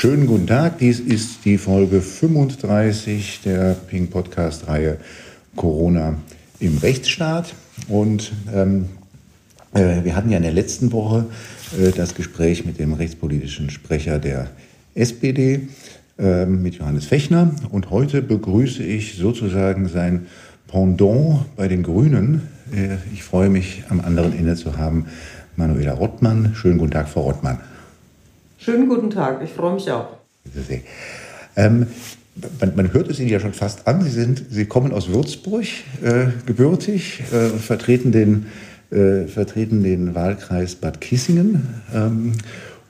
Schönen guten Tag, dies ist die Folge 35 der Ping Podcast-Reihe Corona im Rechtsstaat. Und ähm, äh, wir hatten ja in der letzten Woche äh, das Gespräch mit dem rechtspolitischen Sprecher der SPD, äh, mit Johannes Fechner. Und heute begrüße ich sozusagen sein Pendant bei den Grünen. Äh, ich freue mich, am anderen Ende zu haben Manuela Rottmann. Schönen guten Tag, Frau Rottmann. Schönen guten Tag, ich freue mich auch. Ähm, man, man, hört es Ihnen ja schon fast an. Sie, sind, Sie kommen aus Würzburg, äh, gebürtig, äh, vertreten, den, äh, vertreten den Wahlkreis Bad Kissingen. Ähm,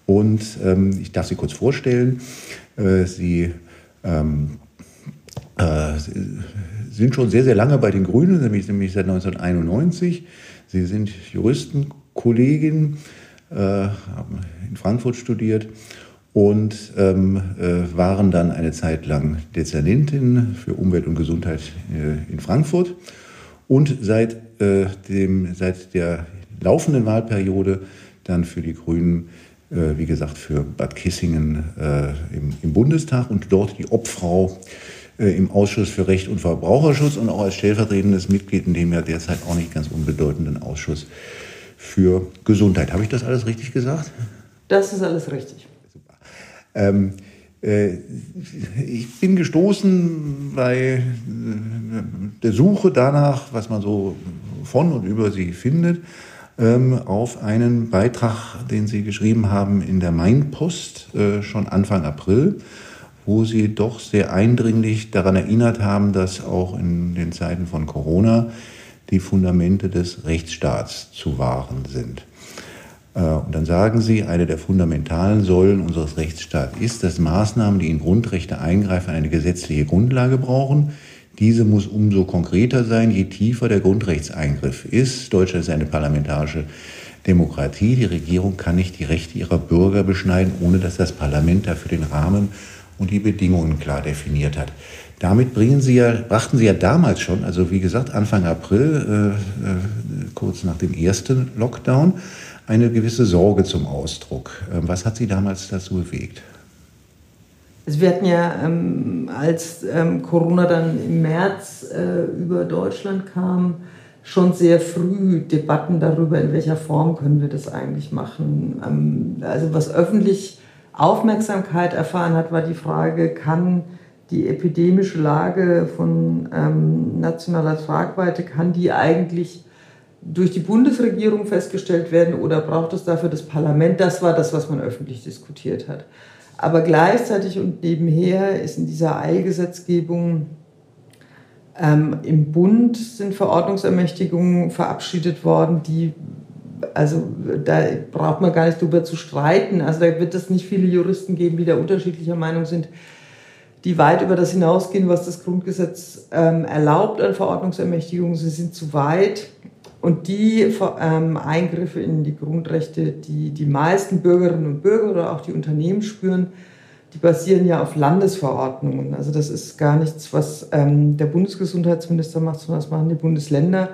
und ähm, ich darf Sie kurz vorstellen. Äh, Sie ähm, äh, sind schon sehr, sehr lange bei den Grünen, nämlich, nämlich seit 1991. Sie sind Juristenkollegin haben in Frankfurt studiert und ähm, äh, waren dann eine Zeit lang Dezernentin für Umwelt und Gesundheit äh, in Frankfurt. Und seit, äh, dem, seit der laufenden Wahlperiode dann für die Grünen, äh, wie gesagt, für Bad Kissingen äh, im, im, Bundestag und dort die Obfrau im Ausschuss für Recht und Verbraucherschutz und auch als stellvertretendes Mitglied in dem ja derzeit auch nicht ganz unbedeutenden Ausschuss für Gesundheit. Habe ich das alles richtig gesagt? Das ist alles richtig. Super. Ähm, äh, ich bin gestoßen bei äh, der Suche danach, was man so von und über sie findet, ähm, auf einen Beitrag, den Sie geschrieben haben in der Mainpost äh, schon Anfang April, wo Sie doch sehr eindringlich daran erinnert haben, dass auch in den Zeiten von Corona die Fundamente des Rechtsstaats zu wahren sind. Äh, und dann sagen sie, eine der fundamentalen Säulen unseres Rechtsstaats ist, dass Maßnahmen, die in Grundrechte eingreifen, eine gesetzliche Grundlage brauchen. Diese muss umso konkreter sein, je tiefer der Grundrechtseingriff ist. Deutschland ist eine parlamentarische Demokratie. Die Regierung kann nicht die Rechte ihrer Bürger beschneiden, ohne dass das Parlament dafür den Rahmen und die Bedingungen klar definiert hat. Damit bringen Sie ja, brachten Sie ja damals schon, also wie gesagt Anfang April, äh, äh, kurz nach dem ersten Lockdown, eine gewisse Sorge zum Ausdruck. Ähm, was hat Sie damals dazu bewegt? Also wir hatten ja, ähm, als ähm, Corona dann im März äh, über Deutschland kam, schon sehr früh Debatten darüber, in welcher Form können wir das eigentlich machen. Ähm, also was öffentlich Aufmerksamkeit erfahren hat, war die Frage, kann die epidemische Lage von ähm, nationaler Tragweite, kann die eigentlich durch die Bundesregierung festgestellt werden oder braucht es dafür das Parlament? Das war das, was man öffentlich diskutiert hat. Aber gleichzeitig und nebenher ist in dieser Eilgesetzgebung ähm, im Bund sind Verordnungsermächtigungen verabschiedet worden, die, also da braucht man gar nicht drüber zu streiten. Also da wird es nicht viele Juristen geben, die da unterschiedlicher Meinung sind, die weit über das hinausgehen, was das Grundgesetz ähm, erlaubt an Verordnungsermächtigungen. Sie sind zu weit. Und die ähm, Eingriffe in die Grundrechte, die die meisten Bürgerinnen und Bürger oder auch die Unternehmen spüren, die basieren ja auf Landesverordnungen. Also das ist gar nichts, was ähm, der Bundesgesundheitsminister macht, sondern das machen die Bundesländer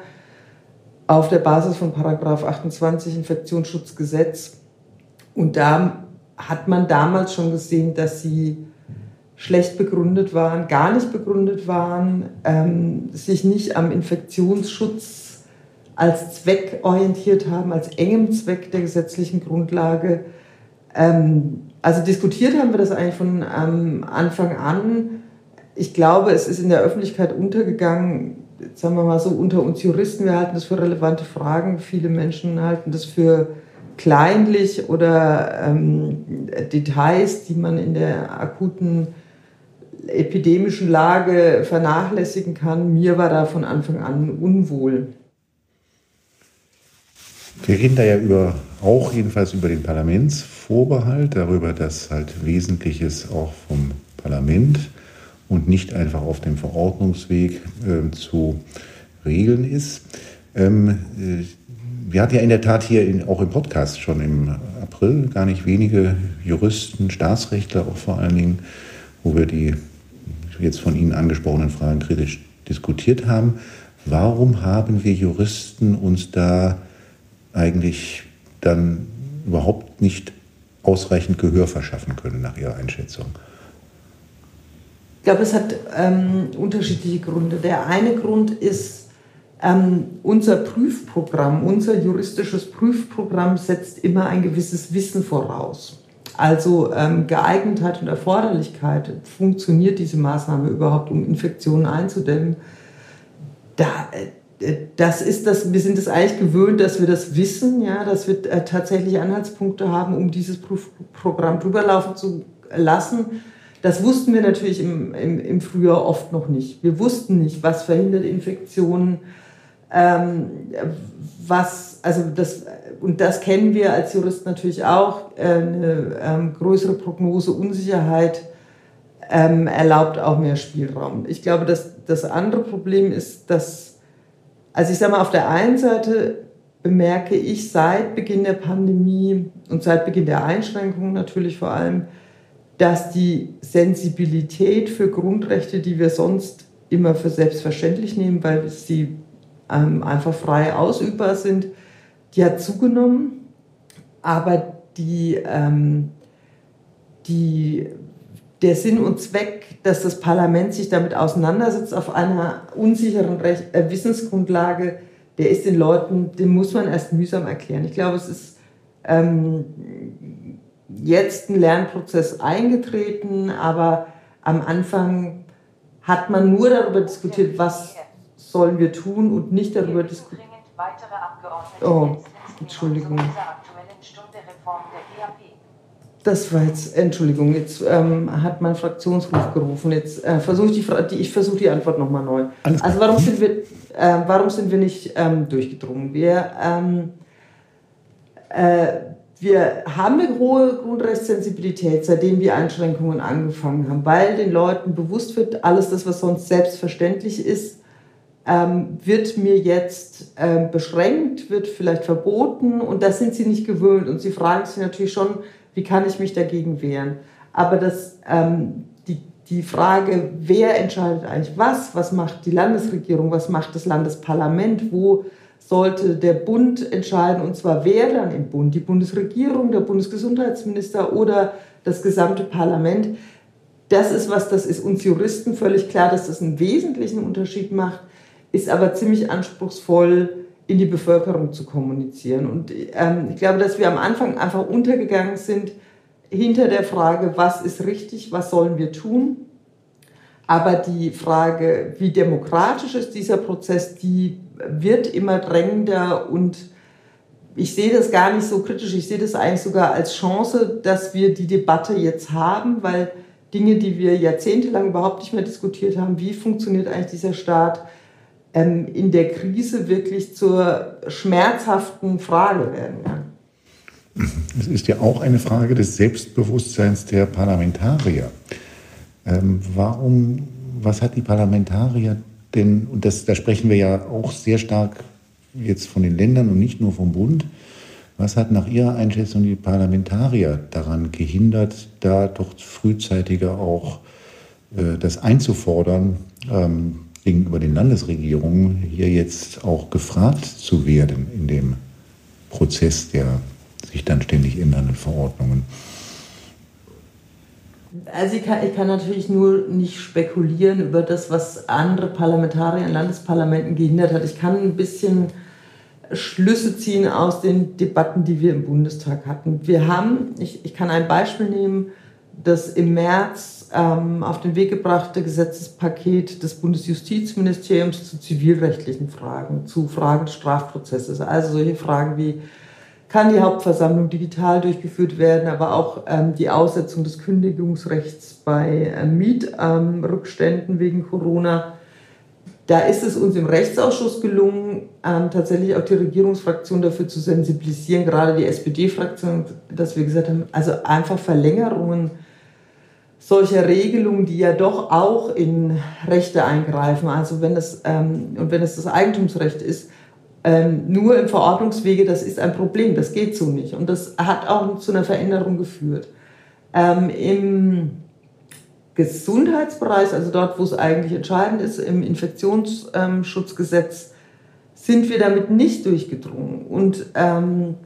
auf der Basis von Paragraph 28 Infektionsschutzgesetz. Und da hat man damals schon gesehen, dass sie schlecht begründet waren, gar nicht begründet waren, ähm, sich nicht am Infektionsschutz als Zweck orientiert haben, als engem Zweck der gesetzlichen Grundlage. Ähm, also diskutiert haben wir das eigentlich von ähm, Anfang an. Ich glaube, es ist in der Öffentlichkeit untergegangen, sagen wir mal so, unter uns Juristen, wir halten das für relevante Fragen. Viele Menschen halten das für kleinlich oder ähm, Details, die man in der akuten epidemischen Lage vernachlässigen kann. Mir war da von Anfang an unwohl. Wir reden da ja über, auch jedenfalls über den Parlamentsvorbehalt, darüber, dass halt Wesentliches auch vom Parlament und nicht einfach auf dem Verordnungsweg äh, zu regeln ist. Ähm, äh, wir hatten ja in der Tat hier in, auch im Podcast schon im April gar nicht wenige Juristen, Staatsrechtler auch vor allen Dingen, wo wir die jetzt von Ihnen angesprochenen Fragen kritisch diskutiert haben. Warum haben wir Juristen uns da eigentlich dann überhaupt nicht ausreichend Gehör verschaffen können nach Ihrer Einschätzung? Ich glaube, es hat ähm, unterschiedliche Gründe. Der eine Grund ist, ähm, unser Prüfprogramm, unser juristisches Prüfprogramm setzt immer ein gewisses Wissen voraus. Also ähm, Geeignetheit und Erforderlichkeit, funktioniert diese Maßnahme überhaupt, um Infektionen einzudämmen? Da, äh, das ist das, wir sind es eigentlich gewöhnt, dass wir das wissen, ja, dass wir äh, tatsächlich Anhaltspunkte haben, um dieses Prüfprogramm drüber laufen zu lassen. Das wussten wir natürlich im, im, im Frühjahr oft noch nicht. Wir wussten nicht, was verhindert Infektionen, ähm, was, also das, und das kennen wir als Jurist natürlich auch, äh, eine ähm, größere Prognose, Unsicherheit ähm, erlaubt auch mehr Spielraum. Ich glaube, dass das andere Problem ist, dass, also ich sage mal, auf der einen Seite bemerke ich seit Beginn der Pandemie und seit Beginn der Einschränkungen natürlich vor allem, dass die Sensibilität für Grundrechte, die wir sonst immer für selbstverständlich nehmen, weil sie ähm, einfach frei ausübbar sind, die hat zugenommen. Aber die, ähm, die, der Sinn und Zweck, dass das Parlament sich damit auseinandersetzt auf einer unsicheren Recht, äh, Wissensgrundlage, der ist den Leuten, den muss man erst mühsam erklären. Ich glaube, es ist ähm, jetzt ein Lernprozess eingetreten, aber am Anfang hat man nur darüber diskutiert, was sollen wir tun und nicht darüber diskutiert. Oh, Entschuldigung. Das war jetzt, Entschuldigung, jetzt ähm, hat mein Fraktionsruf gerufen. Jetzt äh, versuche ich die, ich versuche die Antwort nochmal neu. Also warum sind wir, äh, warum sind wir nicht ähm, durchgedrungen? Wir ähm, äh, wir haben eine hohe Grundrechtssensibilität, seitdem die Einschränkungen angefangen haben, weil den Leuten bewusst wird, alles das, was sonst selbstverständlich ist, ähm, wird mir jetzt äh, beschränkt, wird vielleicht verboten und das sind sie nicht gewöhnt und sie fragen sich natürlich schon, wie kann ich mich dagegen wehren? Aber das, ähm, die, die Frage, wer entscheidet eigentlich was, was macht die Landesregierung, was macht das Landesparlament, wo sollte der Bund entscheiden, und zwar wer dann im Bund, die Bundesregierung, der Bundesgesundheitsminister oder das gesamte Parlament. Das ist was, das ist uns Juristen völlig klar, dass das einen wesentlichen Unterschied macht, ist aber ziemlich anspruchsvoll in die Bevölkerung zu kommunizieren. Und ähm, ich glaube, dass wir am Anfang einfach untergegangen sind hinter der Frage, was ist richtig, was sollen wir tun. Aber die Frage, wie demokratisch ist dieser Prozess, die wird immer drängender und ich sehe das gar nicht so kritisch. Ich sehe das eigentlich sogar als Chance, dass wir die Debatte jetzt haben, weil Dinge, die wir jahrzehntelang überhaupt nicht mehr diskutiert haben, wie funktioniert eigentlich dieser Staat, ähm, in der Krise wirklich zur schmerzhaften Frage werden. Es ist ja auch eine Frage des Selbstbewusstseins der Parlamentarier. Ähm, warum, was hat die Parlamentarier denn, und das, da sprechen wir ja auch sehr stark jetzt von den Ländern und nicht nur vom Bund, was hat nach Ihrer Einschätzung die Parlamentarier daran gehindert, da doch frühzeitiger auch äh, das einzufordern, ähm, gegenüber den Landesregierungen hier jetzt auch gefragt zu werden in dem Prozess der sich dann ständig ändernden Verordnungen? Also ich kann, ich kann natürlich nur nicht spekulieren über das, was andere Parlamentarier in Landesparlamenten gehindert hat. Ich kann ein bisschen Schlüsse ziehen aus den Debatten, die wir im Bundestag hatten. Wir haben, ich, ich kann ein Beispiel nehmen, das im März ähm, auf den Weg gebrachte Gesetzespaket des Bundesjustizministeriums zu zivilrechtlichen Fragen, zu Fragen des Strafprozesses. Also solche Fragen wie kann die Hauptversammlung digital durchgeführt werden, aber auch ähm, die Aussetzung des Kündigungsrechts bei äh, Mietrückständen ähm, wegen Corona. Da ist es uns im Rechtsausschuss gelungen, ähm, tatsächlich auch die Regierungsfraktion dafür zu sensibilisieren, gerade die SPD-Fraktion, dass wir gesagt haben, also einfach Verlängerungen solcher Regelungen, die ja doch auch in Rechte eingreifen, also wenn es, ähm, und wenn es das Eigentumsrecht ist, ähm, nur im Verordnungswege, das ist ein Problem, das geht so nicht. Und das hat auch zu einer Veränderung geführt. Ähm, Im Gesundheitsbereich, also dort, wo es eigentlich entscheidend ist, im Infektionsschutzgesetz, sind wir damit nicht durchgedrungen. Und ähm,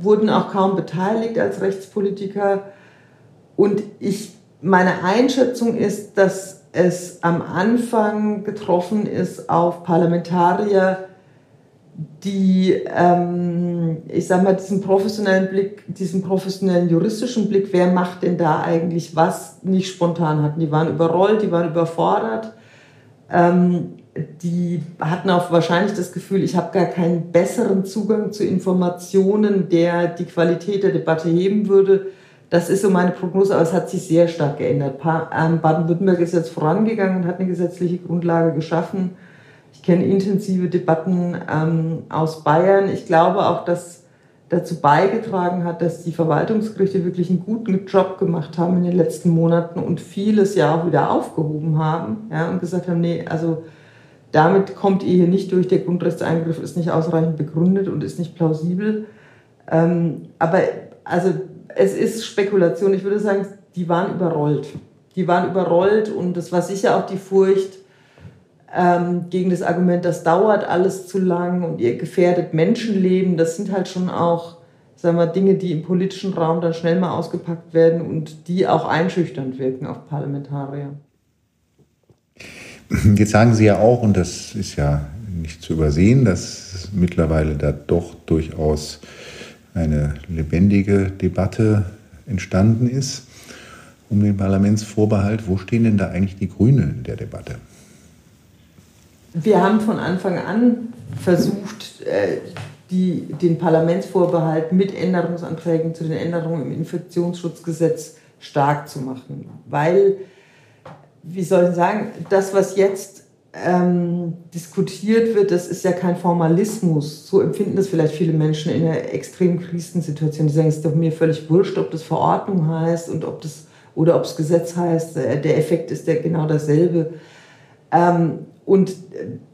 wurden auch kaum beteiligt als Rechtspolitiker. Und ich, meine Einschätzung ist, dass es am Anfang getroffen ist auf Parlamentarier, die, ähm, ich sag mal, diesen professionellen Blick, diesen professionellen juristischen Blick, wer macht denn da eigentlich was, nicht spontan hatten. Die waren überrollt, die waren überfordert. Ähm, die hatten auch wahrscheinlich das Gefühl, ich habe gar keinen besseren Zugang zu Informationen, der die Qualität der Debatte heben würde. Das ist so meine Prognose, aber es hat sich sehr stark geändert. Ähm, Baden-Württemberg ist jetzt vorangegangen und hat eine gesetzliche Grundlage geschaffen. Ich kenne intensive Debatten ähm, aus Bayern. Ich glaube auch, dass dazu beigetragen hat, dass die Verwaltungsgerichte wirklich einen guten Job gemacht haben in den letzten Monaten und vieles ja auch wieder aufgehoben haben ja, und gesagt haben, nee, also damit kommt ihr hier nicht durch, der Grundrechtseingriff ist nicht ausreichend begründet und ist nicht plausibel. Ähm, aber also es ist Spekulation. Ich würde sagen, die waren überrollt. Die waren überrollt und das war sicher auch die Furcht ähm, gegen das Argument, das dauert alles zu lang und ihr gefährdet Menschenleben. Das sind halt schon auch sagen wir, Dinge, die im politischen Raum dann schnell mal ausgepackt werden und die auch einschüchternd wirken auf Parlamentarier. Jetzt sagen Sie ja auch, und das ist ja nicht zu übersehen, dass mittlerweile da doch durchaus eine lebendige Debatte entstanden ist um den Parlamentsvorbehalt. Wo stehen denn da eigentlich die Grünen in der Debatte? Wir haben von Anfang an versucht, äh, die, den Parlamentsvorbehalt mit Änderungsanträgen zu den Änderungen im Infektionsschutzgesetz stark zu machen, weil wie soll ich sagen, das, was jetzt ähm, diskutiert wird, das ist ja kein Formalismus. So empfinden das vielleicht viele Menschen in einer extremen Krisensituation. Die sagen, es ist doch mir völlig wurscht, ob das Verordnung heißt und ob das oder ob es Gesetz heißt. Äh, der Effekt ist ja genau dasselbe. Ähm, und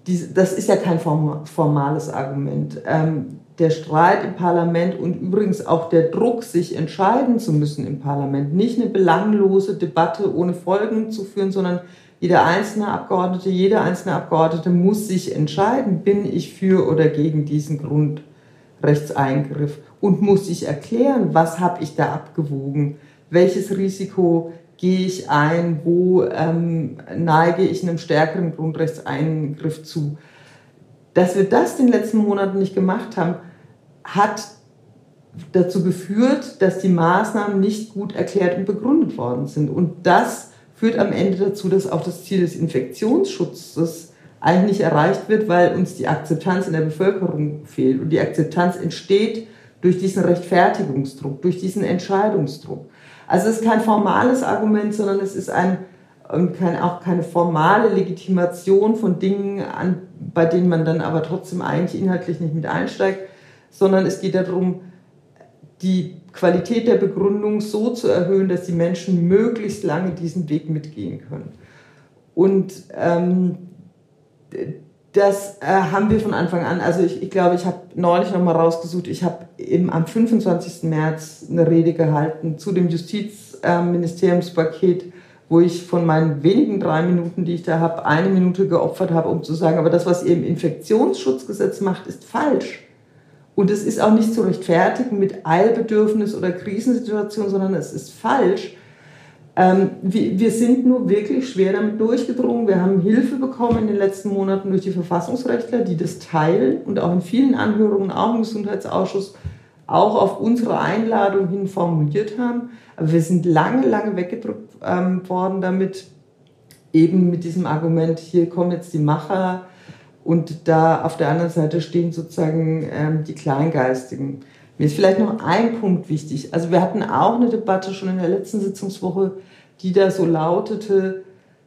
die, das ist ja kein formales Argument. Ähm, der Streit im Parlament und übrigens auch der Druck, sich entscheiden zu müssen im Parlament, nicht eine belanglose Debatte ohne Folgen zu führen, sondern jeder einzelne Abgeordnete, jeder einzelne Abgeordnete muss sich entscheiden, bin ich für oder gegen diesen Grundrechtseingriff und muss sich erklären, was habe ich da abgewogen, welches Risiko gehe ich ein, wo ähm, neige ich einem stärkeren Grundrechtseingriff zu. Dass wir das in den letzten Monaten nicht gemacht haben, hat dazu geführt, dass die Maßnahmen nicht gut erklärt und begründet worden sind. Und das führt am Ende dazu, dass auch das Ziel des Infektionsschutzes eigentlich nicht erreicht wird, weil uns die Akzeptanz in der Bevölkerung fehlt. Und die Akzeptanz entsteht durch diesen Rechtfertigungsdruck, durch diesen Entscheidungsdruck. Also es ist kein formales Argument, sondern es ist ein und kein, auch keine formale Legitimation von Dingen, an, bei denen man dann aber trotzdem eigentlich inhaltlich nicht mit einsteigt, sondern es geht darum, die Qualität der Begründung so zu erhöhen, dass die Menschen möglichst lange diesen Weg mitgehen können. Und ähm, das äh, haben wir von Anfang an, also ich, ich glaube, ich habe neulich nochmal rausgesucht, ich habe am 25. März eine Rede gehalten zu dem Justizministeriumspaket, äh, wo ich von meinen wenigen drei Minuten, die ich da habe, eine Minute geopfert habe, um zu sagen, aber das, was ihr im Infektionsschutzgesetz macht, ist falsch. Und es ist auch nicht zu rechtfertigen mit Eilbedürfnis oder Krisensituation, sondern es ist falsch. Ähm, wir, wir, sind nur wirklich schwer damit durchgedrungen. Wir haben Hilfe bekommen in den letzten Monaten durch die Verfassungsrechtler, die das teilen und auch in vielen Anhörungen, auch im Gesundheitsausschuss, auch auf unsere Einladung hin formuliert haben. Aber wir sind lange, lange weggedrückt ähm, worden damit, eben mit diesem Argument, hier kommen jetzt die Macher und da auf der anderen Seite stehen sozusagen ähm, die Kleingeistigen. Mir ist vielleicht noch ein Punkt wichtig. Also wir hatten auch eine Debatte schon in der letzten Sitzungswoche, die da so lautete,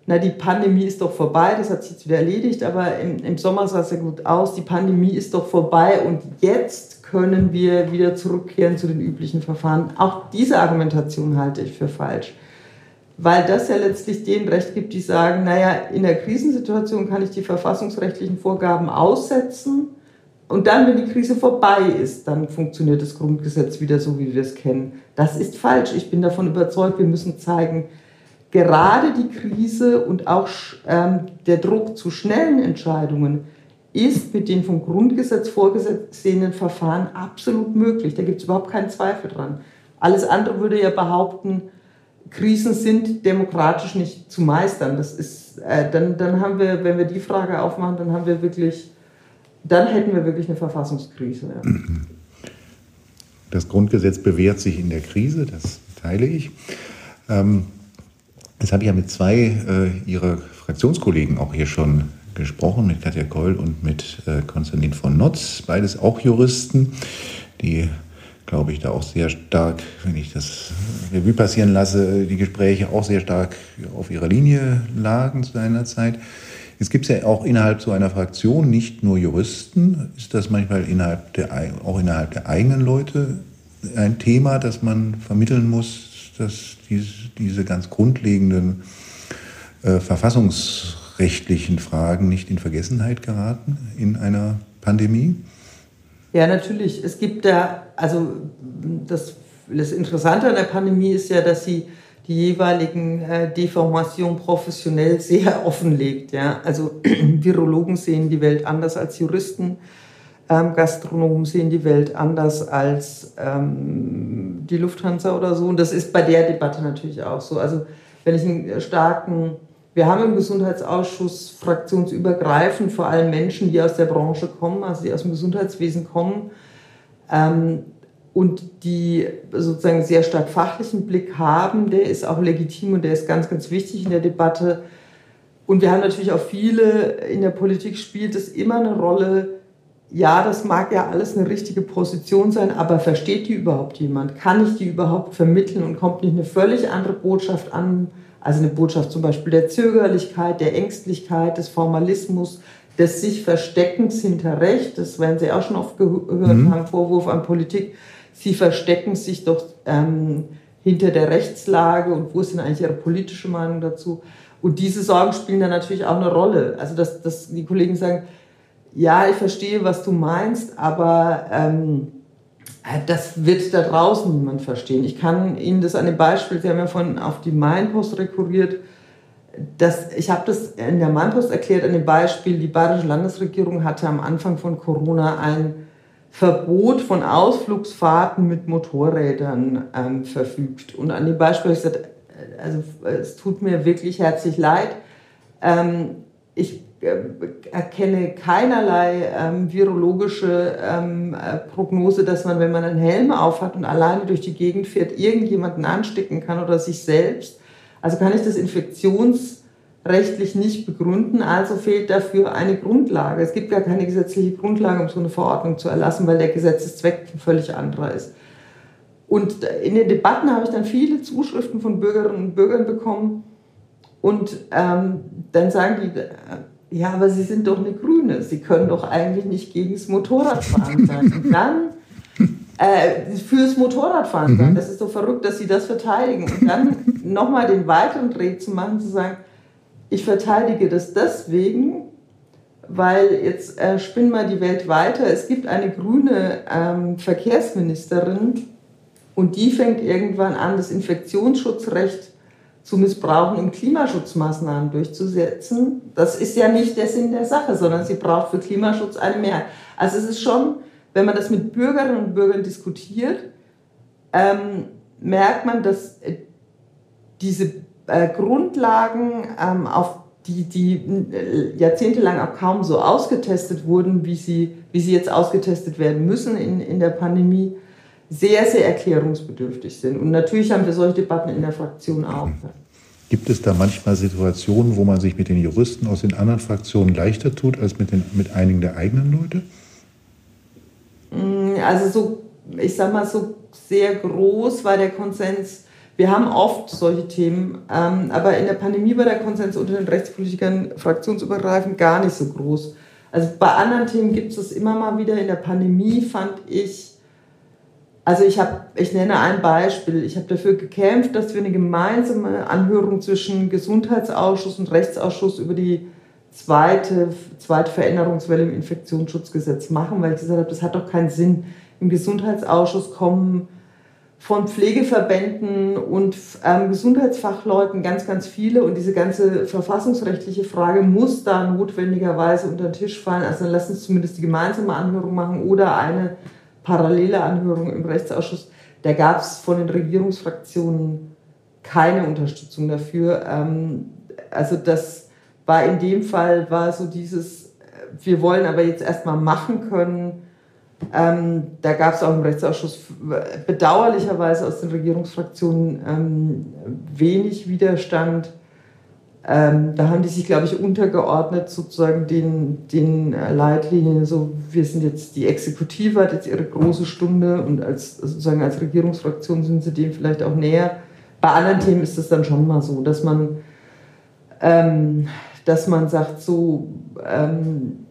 na, die Pandemie ist doch vorbei, das hat sich jetzt wieder erledigt, aber im, im Sommer sah es ja gut aus, die Pandemie ist doch vorbei und jetzt können wir wieder zurückkehren zu den üblichen Verfahren. Auch diese Argumentation halte ich für falsch weil das ja letztlich denen Recht gibt, die sagen, naja, in der Krisensituation kann ich die verfassungsrechtlichen Vorgaben aussetzen und dann, wenn die Krise vorbei ist, dann funktioniert das Grundgesetz wieder so, wie wir es kennen. Das ist falsch. Ich bin davon überzeugt, wir müssen zeigen, gerade die Krise und auch ähm, der Druck zu schnellen Entscheidungen ist mit den vom Grundgesetz vorgesehenen Verfahren absolut möglich. Da gibt es überhaupt keinen Zweifel dran. Alles andere würde ja behaupten, Krisen sind demokratisch nicht zu meistern. Das ist, äh, dann, dann haben wir, wenn wir die Frage aufmachen, dann haben wir wirklich, dann hätten wir wirklich eine Verfassungskrise. Ja. Das Grundgesetz bewährt sich in der Krise, das teile ich. Ähm, das habe ich ja mit zwei äh, Ihrer Fraktionskollegen auch hier schon gesprochen, mit Katja Keul und mit äh, Konstantin von Notz, beides auch Juristen, die, glaube ich, da auch sehr stark, wenn ich das Revue passieren lasse, die Gespräche auch sehr stark auf ihrer Linie lagen zu einer Zeit. Es gibt ja auch innerhalb so einer Fraktion nicht nur Juristen. Ist das manchmal innerhalb der, auch innerhalb der eigenen Leute ein Thema, das man vermitteln muss, dass diese, diese ganz grundlegenden äh, verfassungsrechtlichen Fragen nicht in Vergessenheit geraten in einer Pandemie? Ja, natürlich. Es gibt da, also das, das Interessante an der Pandemie ist ja, dass sie die jeweiligen äh, Deformationen professionell sehr offenlegt. Ja? Also Virologen sehen die Welt anders als Juristen, ähm, Gastronomen sehen die Welt anders als ähm, die Lufthansa oder so. Und das ist bei der Debatte natürlich auch so. Also wenn ich einen starken, wir haben im Gesundheitsausschuss fraktionsübergreifend vor allem Menschen, die aus der Branche kommen, also die aus dem Gesundheitswesen kommen, ähm, und die sozusagen sehr stark fachlichen Blick haben, der ist auch legitim und der ist ganz, ganz wichtig in der Debatte. Und wir haben natürlich auch viele, in der Politik spielt es immer eine Rolle, ja, das mag ja alles eine richtige Position sein, aber versteht die überhaupt jemand? Kann ich die überhaupt vermitteln und kommt nicht eine völlig andere Botschaft an? Also eine Botschaft zum Beispiel der Zögerlichkeit, der Ängstlichkeit, des Formalismus, des sich Versteckens hinter Recht. Das werden Sie auch schon oft gehört mhm. haben, Vorwurf an Politik sie verstecken sich doch ähm, hinter der Rechtslage und wo ist denn eigentlich ihre politische Meinung dazu? Und diese Sorgen spielen dann natürlich auch eine Rolle. Also dass, dass die Kollegen sagen, ja, ich verstehe, was du meinst, aber ähm, das wird da draußen niemand verstehen. Ich kann Ihnen das an dem Beispiel, Sie haben ja von auf die Mainpost rekurriert, das, ich habe das in der Mainpost erklärt an dem Beispiel, die bayerische Landesregierung hatte am Anfang von Corona ein Verbot von Ausflugsfahrten mit Motorrädern ähm, verfügt. Und an dem Beispiel habe ich gesagt, äh, also es tut mir wirklich herzlich leid. Ähm, ich äh, erkenne keinerlei ähm, virologische ähm, äh, Prognose, dass man, wenn man einen Helm aufhat und alleine durch die Gegend fährt, irgendjemanden anstecken kann oder sich selbst. Also kann ich das Infektions rechtlich nicht begründen, also fehlt dafür eine Grundlage. Es gibt gar keine gesetzliche Grundlage, um so eine Verordnung zu erlassen, weil der Gesetzeszweck ein völlig anderer ist. Und in den Debatten habe ich dann viele Zuschriften von Bürgerinnen und Bürgern bekommen und ähm, dann sagen die, äh, ja, aber Sie sind doch eine Grüne, Sie können doch eigentlich nicht gegen das Motorradfahren sein. Und dann äh, fürs Motorradfahren. Mhm. Das ist so verrückt, dass sie das verteidigen. Und dann nochmal den weiteren Dreh zu machen, zu sagen, ich verteidige das deswegen, weil jetzt äh, spinnen wir die Welt weiter. Es gibt eine grüne ähm, Verkehrsministerin und die fängt irgendwann an, das Infektionsschutzrecht zu missbrauchen, um Klimaschutzmaßnahmen durchzusetzen. Das ist ja nicht der Sinn der Sache, sondern sie braucht für Klimaschutz eine Mehrheit. Also es ist schon, wenn man das mit Bürgerinnen und Bürgern diskutiert, ähm, merkt man, dass äh, diese äh, Grundlagen, ähm, auf die, die äh, jahrzehntelang auch kaum so ausgetestet wurden, wie sie, wie sie jetzt ausgetestet werden müssen in, in der Pandemie, sehr, sehr erklärungsbedürftig sind. Und natürlich haben wir solche Debatten in der Fraktion auch. Gibt es da manchmal Situationen, wo man sich mit den Juristen aus den anderen Fraktionen leichter tut als mit, den, mit einigen der eigenen Leute? Also so, ich sag mal, so sehr groß war der Konsens wir haben oft solche Themen, ähm, aber in der Pandemie war der Konsens unter den Rechtspolitikern fraktionsübergreifend gar nicht so groß. Also bei anderen Themen gibt es das immer mal wieder. In der Pandemie fand ich, also ich habe, ich nenne ein Beispiel, ich habe dafür gekämpft, dass wir eine gemeinsame Anhörung zwischen Gesundheitsausschuss und Rechtsausschuss über die zweite, zweite Veränderungswelle im Infektionsschutzgesetz machen, weil ich gesagt habe, das hat doch keinen Sinn. Im Gesundheitsausschuss kommen von Pflegeverbänden und ähm, Gesundheitsfachleuten ganz, ganz viele. Und diese ganze verfassungsrechtliche Frage muss da notwendigerweise unter den Tisch fallen. Also dann lass uns zumindest die gemeinsame Anhörung machen oder eine parallele Anhörung im Rechtsausschuss. Da gab es von den Regierungsfraktionen keine Unterstützung dafür. Ähm, also das war in dem Fall, war so dieses, äh, wir wollen aber jetzt erstmal machen können, ähm, da gab es auch im Rechtsausschuss bedauerlicherweise aus den Regierungsfraktionen ähm, wenig Widerstand. Ähm, da haben die sich, glaube ich, untergeordnet sozusagen den, den Leitlinien. So, wir sind jetzt die Exekutive, hat jetzt ihre große Stunde und als sozusagen als Regierungsfraktion sind sie dem vielleicht auch näher. Bei anderen Themen ist es dann schon mal so, dass man, ähm, dass man sagt, so ähm,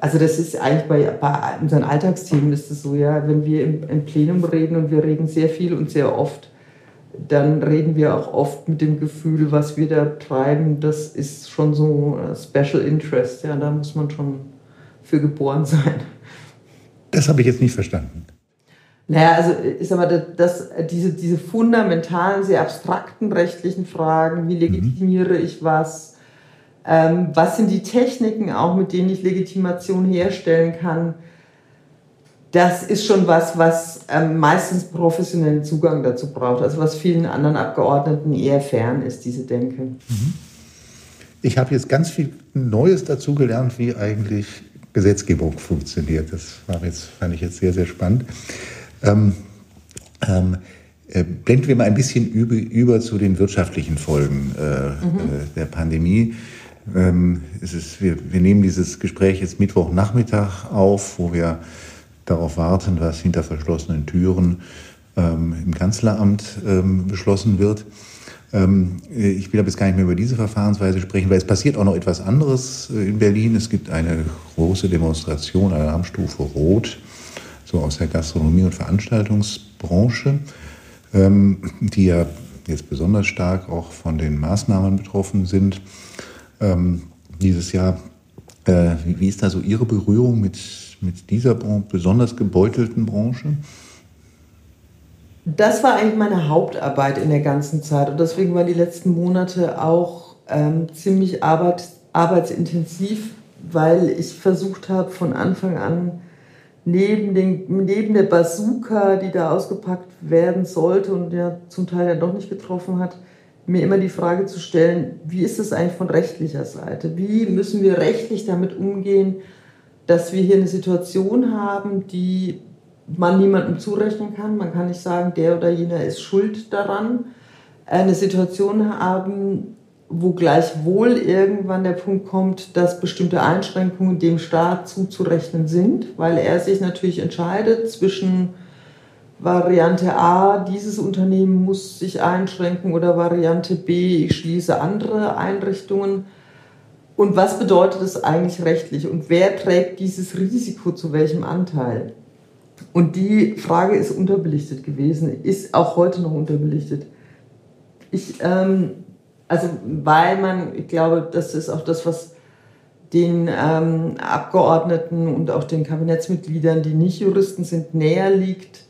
also das ist eigentlich bei, bei unseren Alltagsthemen ist es so, ja, wenn wir im, im, Plenum reden und wir reden sehr viel und sehr oft, dann reden wir auch oft mit dem Gefühl, was wir da treiben, das ist schon so Special Interest, ja, da muss man schon für geboren sein. Das habe ich jetzt nicht verstanden. Naja, also ist aber das, diese, diese fundamentalen, sehr abstrakten rechtlichen Fragen, wie legitimiere mhm. ich was, ähm, was sind die Techniken auch, mit denen ich Legitimation herstellen kann? Das ist schon was, was ähm, meistens professionellen Zugang dazu braucht, also was vielen anderen Abgeordneten eher fern ist, diese Denke. Mhm. Ich habe jetzt ganz viel Neues dazu gelernt, wie eigentlich Gesetzgebung funktioniert. Das war jetzt, fand ich jetzt sehr, sehr spannend. Ähm, ähm, äh, blenden wir mal ein bisschen über, über zu den wirtschaftlichen Folgen äh, mhm. Äh, der Pandemie. Ähm, es ist, wir, wir nehmen dieses Gespräch jetzt Mittwochnachmittag auf, wo wir darauf warten, was hinter verschlossenen Türen ähm, im Kanzleramt ähm, beschlossen wird. Ähm, ich will aber jetzt gar nicht mehr über diese Verfahrensweise sprechen, weil es passiert auch noch etwas anderes äh, in Berlin. Es gibt eine große Demonstration, Alarmstufe Rot, so aus der Gastronomie- und Veranstaltungsbranche, ähm, die ja jetzt besonders stark auch von den Maßnahmen betroffen sind ähm, dieses Jahr. Äh, wie, wie, ist da so Ihre Berührung mit, mit dieser besonders gebeutelten Branche? Das war eigentlich meine Hauptarbeit in der ganzen Zeit und deswegen waren die letzten Monate auch ähm, ziemlich arbeit, arbeitsintensiv, weil ich versucht habe von Anfang an neben, den, neben der Bazooka, die da ausgepackt werden sollte und ja zum Teil ja doch nicht getroffen hat, mir immer die Frage zu stellen, wie ist es eigentlich von rechtlicher Seite? Wie müssen wir rechtlich damit umgehen, dass wir hier eine Situation haben, die man niemandem zurechnen kann. Man kann nicht sagen, der oder jener ist schuld daran. Eine Situation haben, wo gleichwohl irgendwann der Punkt kommt, dass bestimmte Einschränkungen dem Staat zuzurechnen sind, weil er sich natürlich entscheidet zwischen Variante A, dieses Unternehmen muss sich einschränken oder Variante B, ich schließe andere Einrichtungen. Und was bedeutet das eigentlich rechtlich und wer trägt dieses Risiko zu welchem Anteil? Und die Frage ist unterbelichtet gewesen, ist auch heute noch unterbelichtet. Ich, ähm, also weil man, ich glaube, das ist auch das, was den ähm, Abgeordneten und auch den Kabinettsmitgliedern, die nicht Juristen sind, näher liegt,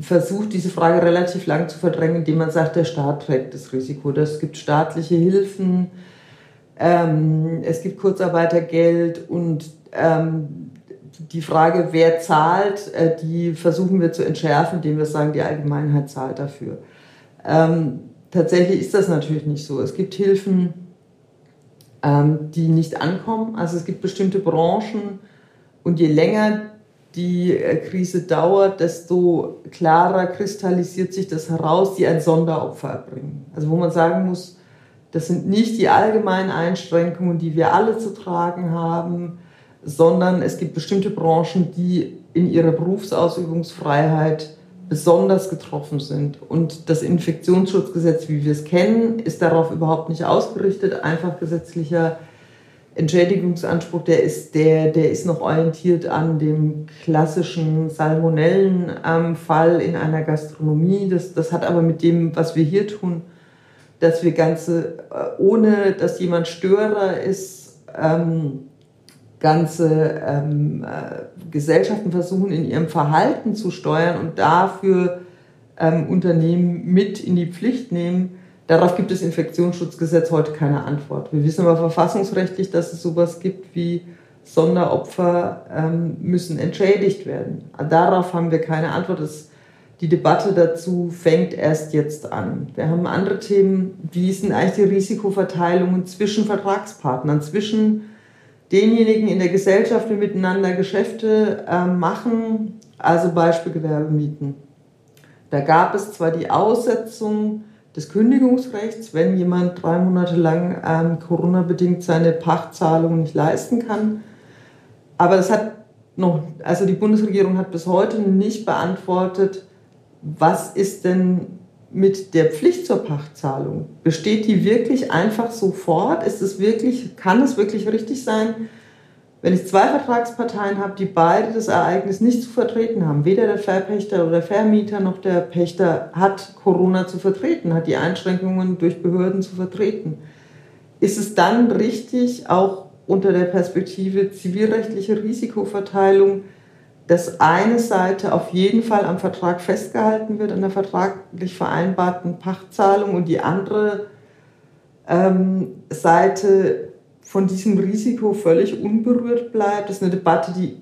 versucht, diese Frage relativ lang zu verdrängen, indem man sagt, der Staat trägt das Risiko. Es gibt staatliche Hilfen, ähm, es gibt Kurzarbeitergeld und ähm, die Frage, wer zahlt, äh, die versuchen wir zu entschärfen, indem wir sagen, die Allgemeinheit zahlt dafür. Ähm, tatsächlich ist das natürlich nicht so. Es gibt Hilfen, ähm, die nicht ankommen. Also es gibt bestimmte Branchen und je länger die äh, Krise dauert, desto klarer kristallisiert sich das heraus, die ein Sonderopfer erbringen. Also wo man sagen muss, das sind nicht die allgemeinen Einschränkungen, die wir alle zu tragen haben, sondern es gibt bestimmte Branchen, die in ihrer Berufsausübungsfreiheit besonders getroffen sind. Und das Infektionsschutzgesetz, wie wir es kennen, ist darauf überhaupt nicht ausgerichtet, einfach gesetzlicher Entschädigungsanspruch, der ist, der, der ist noch orientiert an dem klassischen Salmonellenfall ähm, in einer Gastronomie. Das, das hat aber mit dem, was wir hier tun, dass wir ganze, äh, ohne dass jemand Störer ist, ähm, ganze ähm, äh, Gesellschaften versuchen in ihrem Verhalten zu steuern und dafür ähm, Unternehmen mit in die Pflicht nehmen. Darauf gibt das Infektionsschutzgesetz heute keine Antwort. Wir wissen aber verfassungsrechtlich, dass es sowas gibt wie Sonderopfer ähm, müssen entschädigt werden. Darauf haben wir keine Antwort. Das, die Debatte dazu fängt erst jetzt an. Wir haben andere Themen. Wie sind eigentlich die Risikoverteilungen zwischen Vertragspartnern, zwischen denjenigen in der Gesellschaft, die miteinander Geschäfte äh, machen, also Beispiel Gewerbemieten. Da gab es zwar die Aussetzung des Kündigungsrechts, wenn jemand drei Monate lang ähm, Corona-bedingt seine Pachtzahlung nicht leisten kann, aber das hat noch, also die Bundesregierung hat bis heute nicht beantwortet, was ist denn mit der Pflicht zur Pachtzahlung? Besteht die wirklich einfach sofort? Ist es wirklich, kann es wirklich richtig sein, wenn ich zwei Vertragsparteien habe, die beide das Ereignis nicht zu vertreten haben, weder der Verpächter oder der Vermieter noch der Pächter hat Corona zu vertreten, hat die Einschränkungen durch Behörden zu vertreten, ist es dann richtig, auch unter der Perspektive zivilrechtliche Risikoverteilung, dass eine Seite auf jeden Fall am Vertrag festgehalten wird, an der vertraglich vereinbarten Pachtzahlung und die andere ähm, Seite von diesem Risiko völlig unberührt bleibt. Das ist eine Debatte, die,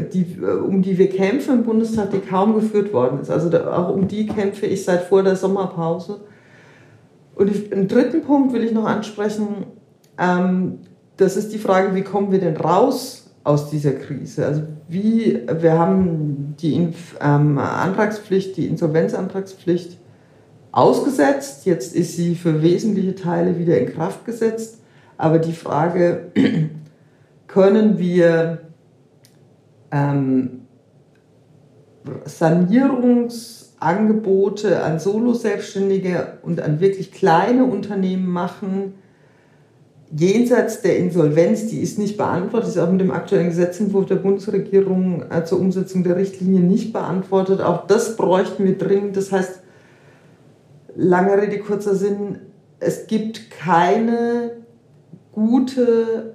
die, um die wir kämpfen im Bundestag, die kaum geführt worden ist. Also da, auch um die kämpfe ich seit vor der Sommerpause. Und einen dritten Punkt will ich noch ansprechen. Ähm, das ist die Frage, wie kommen wir denn raus aus dieser Krise? Also wie, wir haben die ähm, Antragspflicht, die Insolvenzantragspflicht ausgesetzt. Jetzt ist sie für wesentliche Teile wieder in Kraft gesetzt. Aber die Frage, können wir ähm, Sanierungsangebote an Solo-Selbstständige und an wirklich kleine Unternehmen machen, jenseits der Insolvenz, die ist nicht beantwortet, ist auch mit dem aktuellen Gesetzentwurf der Bundesregierung äh, zur Umsetzung der Richtlinie nicht beantwortet. Auch das bräuchten wir dringend. Das heißt, lange Rede, kurzer Sinn, es gibt keine gute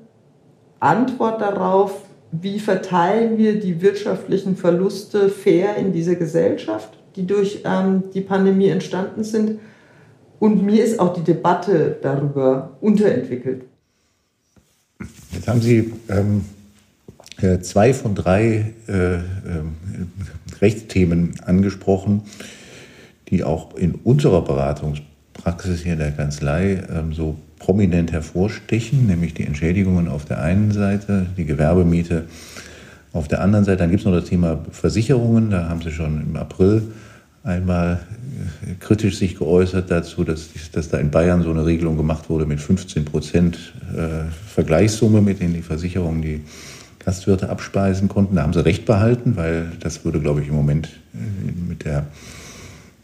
Antwort darauf, wie verteilen wir die wirtschaftlichen Verluste fair in dieser Gesellschaft, die durch ähm, die Pandemie entstanden sind. Und mir ist auch die Debatte darüber unterentwickelt. Jetzt haben Sie ähm, äh, zwei von drei äh, äh, Rechtsthemen angesprochen, die auch in unserer Beratungspraxis hier in der Kanzlei ähm, so prominent hervorstechen, nämlich die Entschädigungen auf der einen Seite, die Gewerbemiete auf der anderen Seite. Dann gibt es noch das Thema Versicherungen. Da haben Sie schon im April einmal äh, kritisch sich geäußert dazu, dass, dass da in Bayern so eine Regelung gemacht wurde mit 15 Prozent äh, Vergleichssumme, mit denen die Versicherungen die Gastwirte abspeisen konnten. Da haben sie recht behalten, weil das würde, glaube ich, im Moment äh, mit, der,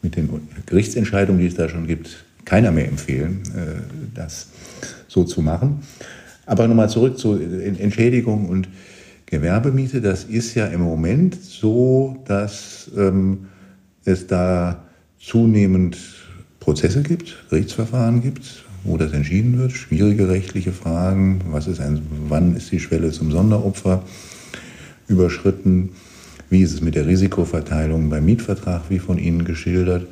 mit den Gerichtsentscheidungen, die es da schon gibt, keiner mehr empfehlen, das so zu machen. Aber nochmal zurück zu Entschädigung und Gewerbemiete. Das ist ja im Moment so, dass ähm, es da zunehmend Prozesse gibt, Gerichtsverfahren gibt, wo das entschieden wird, schwierige rechtliche Fragen, was ist ein, wann ist die Schwelle zum Sonderopfer überschritten, wie ist es mit der Risikoverteilung beim Mietvertrag, wie von Ihnen geschildert.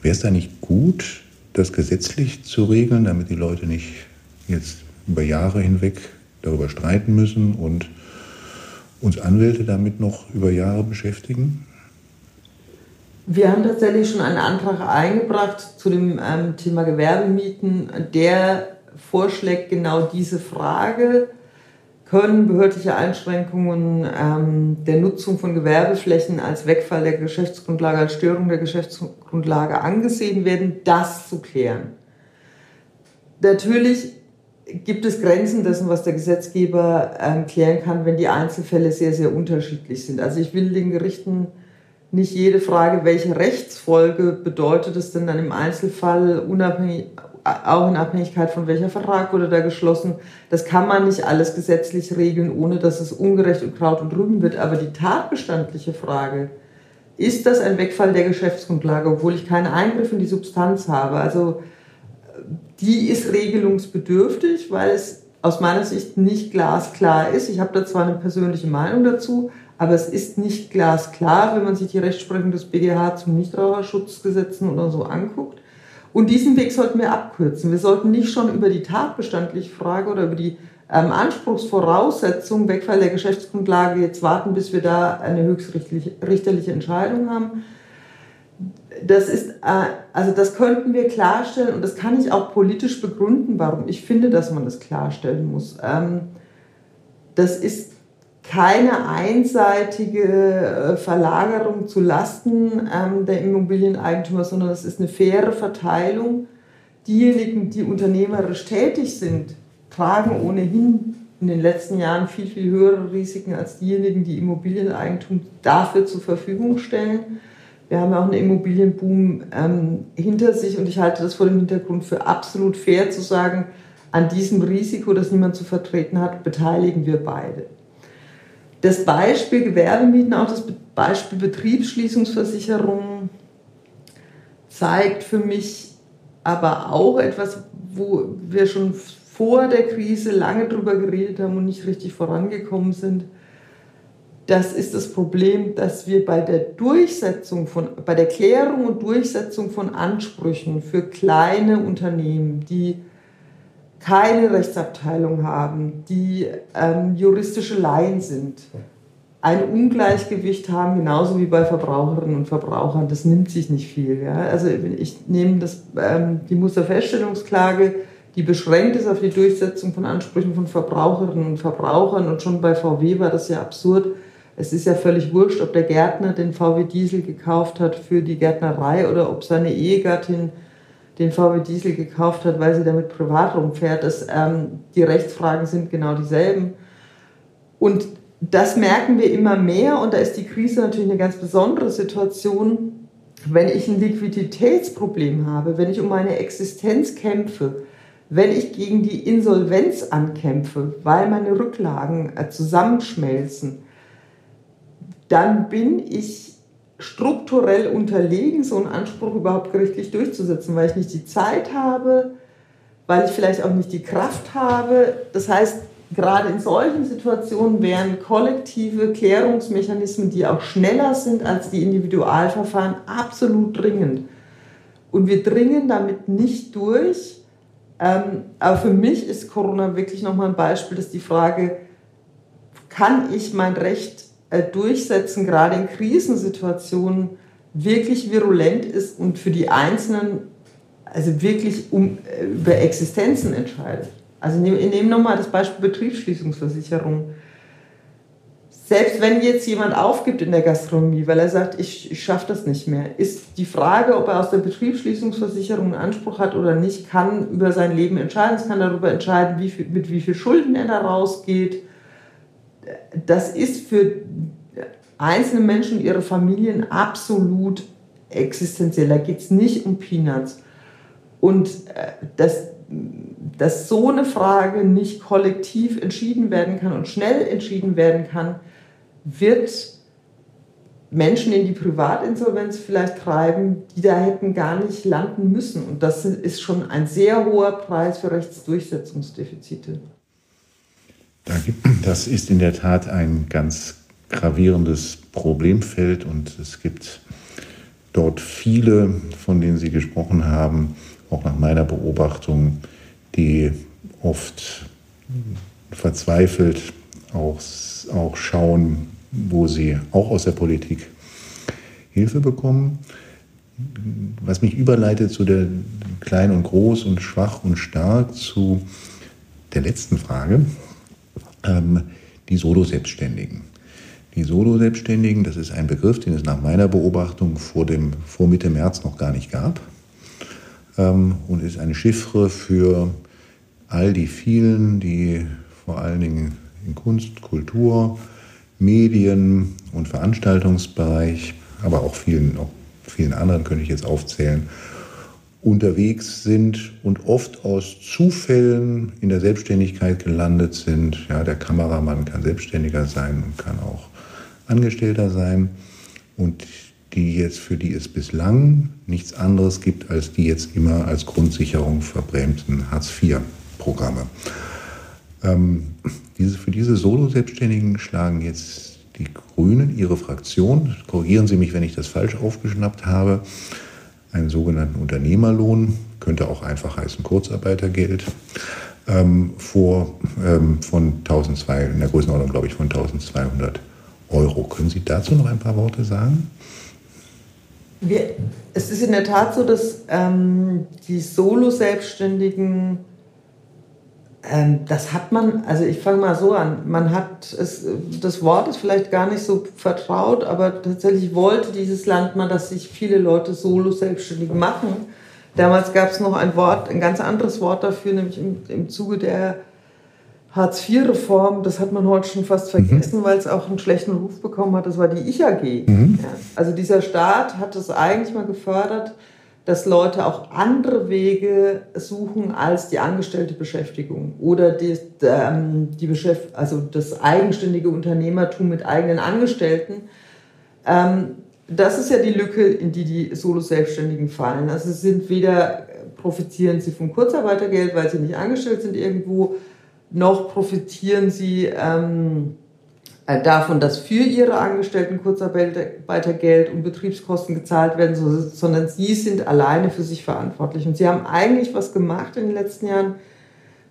Wäre es da nicht gut, das gesetzlich zu regeln, damit die Leute nicht jetzt über Jahre hinweg darüber streiten müssen und uns Anwälte damit noch über Jahre beschäftigen? Wir haben tatsächlich schon einen Antrag eingebracht zu dem ähm, Thema Gewerbemieten, der vorschlägt genau diese Frage. Können behördliche Einschränkungen ähm, der Nutzung von Gewerbeflächen als Wegfall der Geschäftsgrundlage, als Störung der Geschäftsgrundlage angesehen werden, das zu klären? Natürlich gibt es Grenzen dessen, was der Gesetzgeber ähm, klären kann, wenn die Einzelfälle sehr, sehr unterschiedlich sind. Also ich will den Gerichten nicht jede Frage, welche Rechtsfolge bedeutet es denn dann im Einzelfall, unabhängig, auch in Abhängigkeit von welcher Vertrag wurde da geschlossen. Das kann man nicht alles gesetzlich regeln, ohne dass es ungerecht und Kraut und Rüben wird. Aber die tatbestandliche Frage, ist das ein Wegfall der Geschäftsgrundlage, obwohl ich keinen Eingriff in die Substanz habe? Also die ist regelungsbedürftig, weil es aus meiner Sicht nicht glasklar ist. Ich habe da zwar eine persönliche Meinung dazu, Aber es ist nicht glasklar, wenn man sich die Rechtsprechung des BGH zum Nichtraucherschutzgesetzen oder so anguckt. Und diesen Weg sollten wir abkürzen. Wir sollten nicht schon über die tatbestandliche Frage oder über die ähm, Anspruchsvoraussetzung, Wegfall der Geschäftsgrundlage, jetzt warten, bis wir da eine höchstrichterliche Entscheidung haben. Das ist, äh, also das könnten wir klarstellen und das kann ich auch politisch begründen, warum ich finde, dass man das klarstellen muss. Ähm, das ist keine einseitige äh, Verlagerung zu Lasten ähm, der Immobilieneigentümer, sondern es ist eine faire Verteilung. Diejenigen, die unternehmerisch tätig sind, tragen ohnehin in den letzten Jahren viel, viel höhere Risiken als diejenigen, die Immobilieneigentum dafür zur Verfügung stellen. Wir haben auch einen Immobilienboom ähm, hinter sich und ich halte das vor dem Hintergrund für absolut fair zu sagen, an diesem Risiko, das niemand zu vertreten hat, beteiligen wir beide. Das Beispiel Gewerbemieten, auch das Beispiel Betriebsschließungsversicherung zeigt für mich aber auch etwas, wo wir schon vor der Krise lange drüber geredet haben und nicht richtig vorangekommen sind. Das ist das Problem, dass wir bei der Durchsetzung von, bei der Klärung und Durchsetzung von Ansprüchen für kleine Unternehmen, die keine Rechtsabteilung haben, die ähm, juristische Laien sind, ein Ungleichgewicht haben, genauso wie bei Verbraucherinnen und Verbrauchern. Das nimmt sich nicht viel. Ja? Also ich nehme das, ähm, die Musterfeststellungsklage, die beschränkt ist auf die Durchsetzung von Ansprüchen von Verbraucherinnen und Verbrauchern. Und schon bei VW war das ja absurd. Es ist ja völlig wurscht, ob der Gärtner den VW Diesel gekauft hat für die Gärtnerei oder ob seine Ehegattin den VW Diesel gekauft hat, weil sie damit privat rumfährt. Das, ähm, die Rechtsfragen sind genau dieselben. Und das merken wir immer mehr und da ist die Krise natürlich eine ganz besondere Situation, wenn ich ein Liquiditätsproblem habe, wenn ich um meine Existenz kämpfe, wenn ich gegen die Insolvenz ankämpfe, weil meine Rücklagen äh, zusammenschmelzen, dann bin ich strukturell unterlegen, so einen Anspruch überhaupt gerichtlich durchzusetzen, weil ich nicht die Zeit habe, weil ich vielleicht auch nicht die Kraft habe. Das heißt, gerade in solchen Situationen wären kollektive Klärungsmechanismen, die auch schneller sind als die Individualverfahren, absolut dringend. Und wir dringen damit nicht durch. Ähm, aber für mich ist Corona wirklich nochmal ein Beispiel, dass die Frage, kann ich mein Recht durchsetzen, gerade in Krisensituationen, wirklich virulent ist und für die Einzelnen also wirklich um, äh, über Existenzen entscheidet. Also ich nehme nochmal das Beispiel Betriebsschließungsversicherung. Selbst wenn jetzt jemand aufgibt in der Gastronomie, weil er sagt, ich, ich schaffe das nicht mehr, ist die Frage, ob er aus der Betriebsschließungsversicherung einen Anspruch hat oder nicht, kann über sein Leben entscheiden. Es kann darüber entscheiden, wie viel, mit wie viel Schulden er da rausgeht, das ist für einzelne Menschen und ihre Familien absolut existenziell. Da geht es nicht um Peanuts. Und äh, dass, dass so eine Frage nicht kollektiv entschieden werden kann und schnell entschieden werden kann, wird Menschen in die Privatinsolvenz vielleicht treiben, die da hätten gar nicht landen müssen. Und das ist schon ein sehr hoher Preis für Rechtsdurchsetzungsdefizite. Das ist in der Tat ein ganz gravierendes Problemfeld und es gibt dort viele, von denen Sie gesprochen haben, auch nach meiner Beobachtung, die oft verzweifelt auch, auch schauen, wo sie auch aus der Politik Hilfe bekommen. Was mich überleitet zu der klein und groß und schwach und stark zu der letzten Frage, ähm, die Solo-Selbstständigen. Die Solo-Selbstständigen, das ist ein Begriff, den es nach meiner Beobachtung vor, dem, vor Mitte März noch gar nicht gab ähm, und ist eine Chiffre für all die vielen, die vor allen Dingen in Kunst, Kultur, Medien und Veranstaltungsbereich, aber auch vielen, auch vielen anderen könnte ich jetzt aufzählen, unterwegs sind und oft aus Zufällen in der Selbstständigkeit gelandet sind. Ja, der Kameramann kann Selbstständiger sein und kann auch Angestellter sein und die jetzt, für die es bislang nichts anderes gibt, als die jetzt immer als Grundsicherung verbrämten Hartz-IV-Programme. Ähm, diese, für diese Solo-Selbstständigen schlagen jetzt die Grünen, Ihre Fraktion, korrigieren Sie mich, wenn ich das falsch aufgeschnappt habe, einen sogenannten Unternehmerlohn, könnte auch einfach heißen Kurzarbeitergeld, ähm, vor, ähm, von 1200, in der Größenordnung, glaube ich, von 1200 Euro. Können Sie dazu noch ein paar Worte sagen? Wir, es ist in der Tat so, dass ähm, die Solo-Selbstständigen, das hat man, also ich fange mal so an, man hat, es, das Wort ist vielleicht gar nicht so vertraut, aber tatsächlich wollte dieses Land mal, dass sich viele Leute Solo-Selbstständig machen. Damals gab es noch ein Wort, ein ganz anderes Wort dafür, nämlich im, im Zuge der Hartz-IV-Reform, das hat man heute schon fast vergessen, mhm. weil es auch einen schlechten Ruf bekommen hat, das war die Ich-AG. Mhm. Ja. Also dieser Staat hat es eigentlich mal gefördert, dass Leute auch andere Wege suchen als die angestellte Beschäftigung oder die, ähm, die Beschäft also das eigenständige Unternehmertum mit eigenen Angestellten. Ähm, das ist ja die Lücke, in die die Solo-Selbstständigen fallen. Also sie sind weder profitieren sie vom Kurzarbeitergeld, weil sie nicht angestellt sind irgendwo, noch profitieren sie ähm, äh, davon, dass für ihre Angestellten Kurzarbeitergeld und Betriebskosten gezahlt werden, sondern sie sind alleine für sich verantwortlich. Und sie haben eigentlich was gemacht in den letzten Jahren,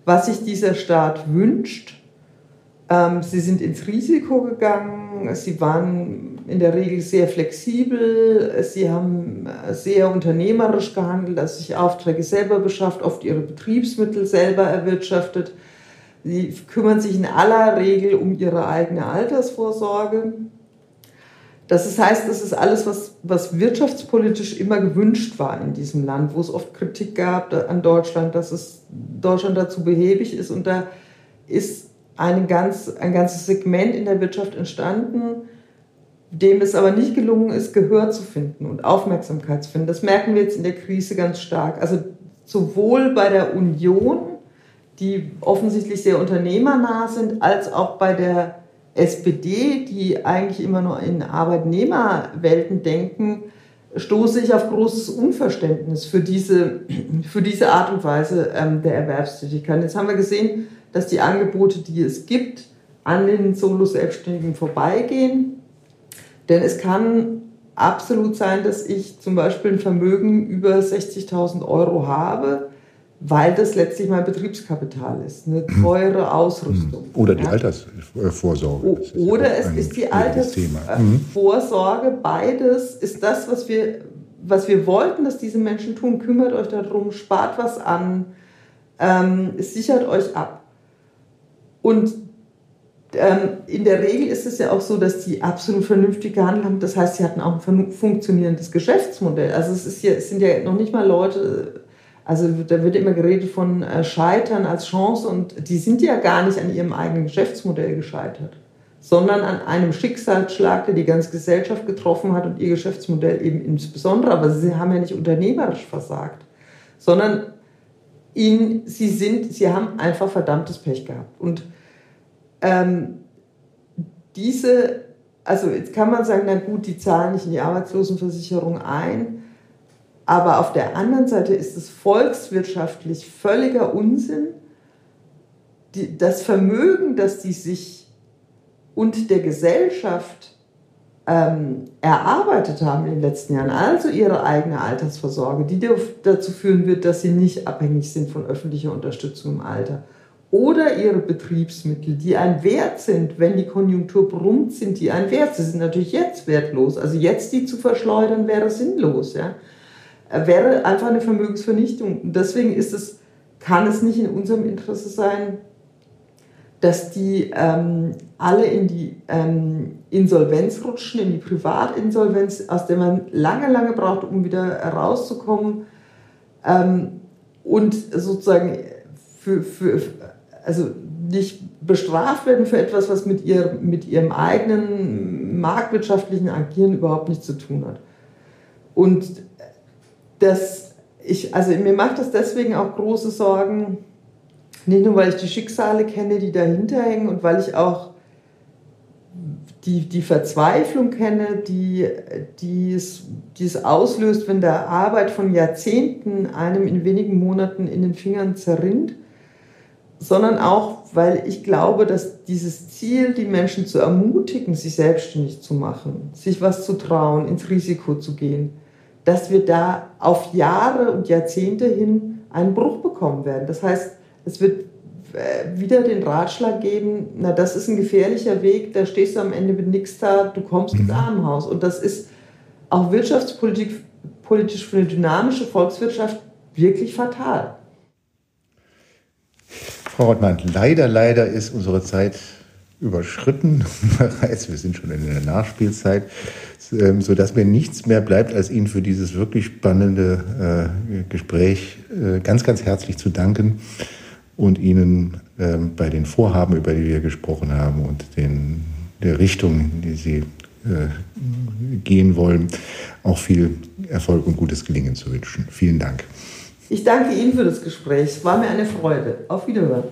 was sich dieser Staat wünscht. Ähm, sie sind ins Risiko gegangen, sie waren in der Regel sehr flexibel, sie haben sehr unternehmerisch gehandelt, also sich Aufträge selber beschafft, oft ihre Betriebsmittel selber erwirtschaftet Sie kümmern sich in aller Regel um ihre eigene Altersvorsorge. Das heißt, das ist alles, was, was wirtschaftspolitisch immer gewünscht war in diesem Land, wo es oft Kritik gab an Deutschland, dass es Deutschland dazu behäbig ist. Und da ist ein, ganz, ein ganzes Segment in der Wirtschaft entstanden, dem es aber nicht gelungen ist, Gehör zu finden und Aufmerksamkeit zu finden. Das merken wir jetzt in der Krise ganz stark. Also sowohl bei der Union die offensichtlich sehr unternehmernah sind, als auch bei der SPD, die eigentlich immer nur in Arbeitnehmerwelten denken, stoße ich auf großes Unverständnis für diese, für diese Art und Weise ähm, der Erwerbstätigkeit. Jetzt haben wir gesehen, dass die Angebote, die es gibt, an den Solo-Selbstständigen vorbeigehen. Denn es kann absolut sein, dass ich zum Beispiel ein Vermögen über 60.000 Euro habe, weil das letztlich mein Betriebskapital ist, eine teure Ausrüstung. Oder die ja. Altersvorsorge. Oder es ist die Altersvorsorge. Mhm. Beides ist das, was wir, was wir wollten, dass diese Menschen tun. Kümmert euch darum, spart was an, ähm, sichert euch ab. Und ähm, in der Regel ist es ja auch so, dass die absolut vernünftig gehandelt haben. Das heißt, sie hatten auch ein funktionierendes Geschäftsmodell. Also es, ist hier, es sind ja noch nicht mal Leute also da wird immer geredet von äh, Scheitern als Chance und die sind ja gar nicht an ihrem eigenen Geschäftsmodell gescheitert, sondern an einem Schicksalsschlag, der die ganze Gesellschaft getroffen hat und ihr Geschäftsmodell eben insbesondere. Aber sie haben ja nicht unternehmerisch versagt, sondern ihnen, sie, sind, sie haben einfach verdammtes Pech gehabt. Und ähm, diese, also jetzt kann man sagen, na gut, die zahlen nicht in die Arbeitslosenversicherung ein aber auf der anderen Seite ist es volkswirtschaftlich völliger Unsinn, die, das Vermögen, das die sich und der Gesellschaft ähm, erarbeitet haben in den letzten Jahren, also ihre eigene Altersvorsorge, die dazu führen wird, dass sie nicht abhängig sind von öffentlicher Unterstützung im Alter, oder ihre Betriebsmittel, die ein Wert sind, wenn die Konjunktur brummt, sind die ein Wert. Sie sind natürlich jetzt wertlos. Also jetzt die zu verschleudern wäre sinnlos. Ja? Wäre einfach eine Vermögensvernichtung. Und deswegen ist es, kann es nicht in unserem Interesse sein, dass die ähm, alle in die ähm, Insolvenz rutschen, in die Privatinsolvenz, aus der man lange, lange braucht, um wieder rauszukommen. Ähm, und sozusagen für, für, also nicht bestraft werden für etwas, was mit, ihr, mit ihrem eigenen marktwirtschaftlichen Agieren überhaupt nichts zu tun hat. Und dass ich, also mir macht das deswegen auch große Sorgen, nicht nur weil ich die Schicksale kenne, die dahinter hängen und weil ich auch die, die Verzweiflung kenne, die, die, es, die es auslöst, wenn der Arbeit von Jahrzehnten einem in wenigen Monaten in den Fingern zerrinnt. sondern auch, weil ich glaube, dass dieses Ziel, die Menschen zu ermutigen, sich selbstständig zu machen, sich was zu trauen, ins Risiko zu gehen, dass wir da auf Jahre und Jahrzehnte hin einen Bruch bekommen werden. Das heißt, es wird äh, wieder den Ratschlag geben, na, das ist ein gefährlicher Weg, da stehst du am Ende mit nichts da, du kommst ins mhm. Armenhaus. Und das ist auch wirtschaftspolitisch politisch für eine dynamische Volkswirtschaft wirklich fatal. Frau Rottmann, leider, leider ist unsere Zeit überschritten bereits. Wir sind schon in der Nachspielzeit, ähm, sodass mir nichts mehr bleibt, als Ihnen für dieses wirklich spannende äh, Gespräch äh, ganz, ganz herzlich zu danken und Ihnen ähm, bei den Vorhaben, über die wir gesprochen haben und den, der Richtung, in die Sie äh, gehen wollen, auch viel Erfolg und gutes Gelingen zu wünschen. Vielen Dank. Ich danke Ihnen für das Gespräch. Es war mir eine Freude. Auf Wiederhören.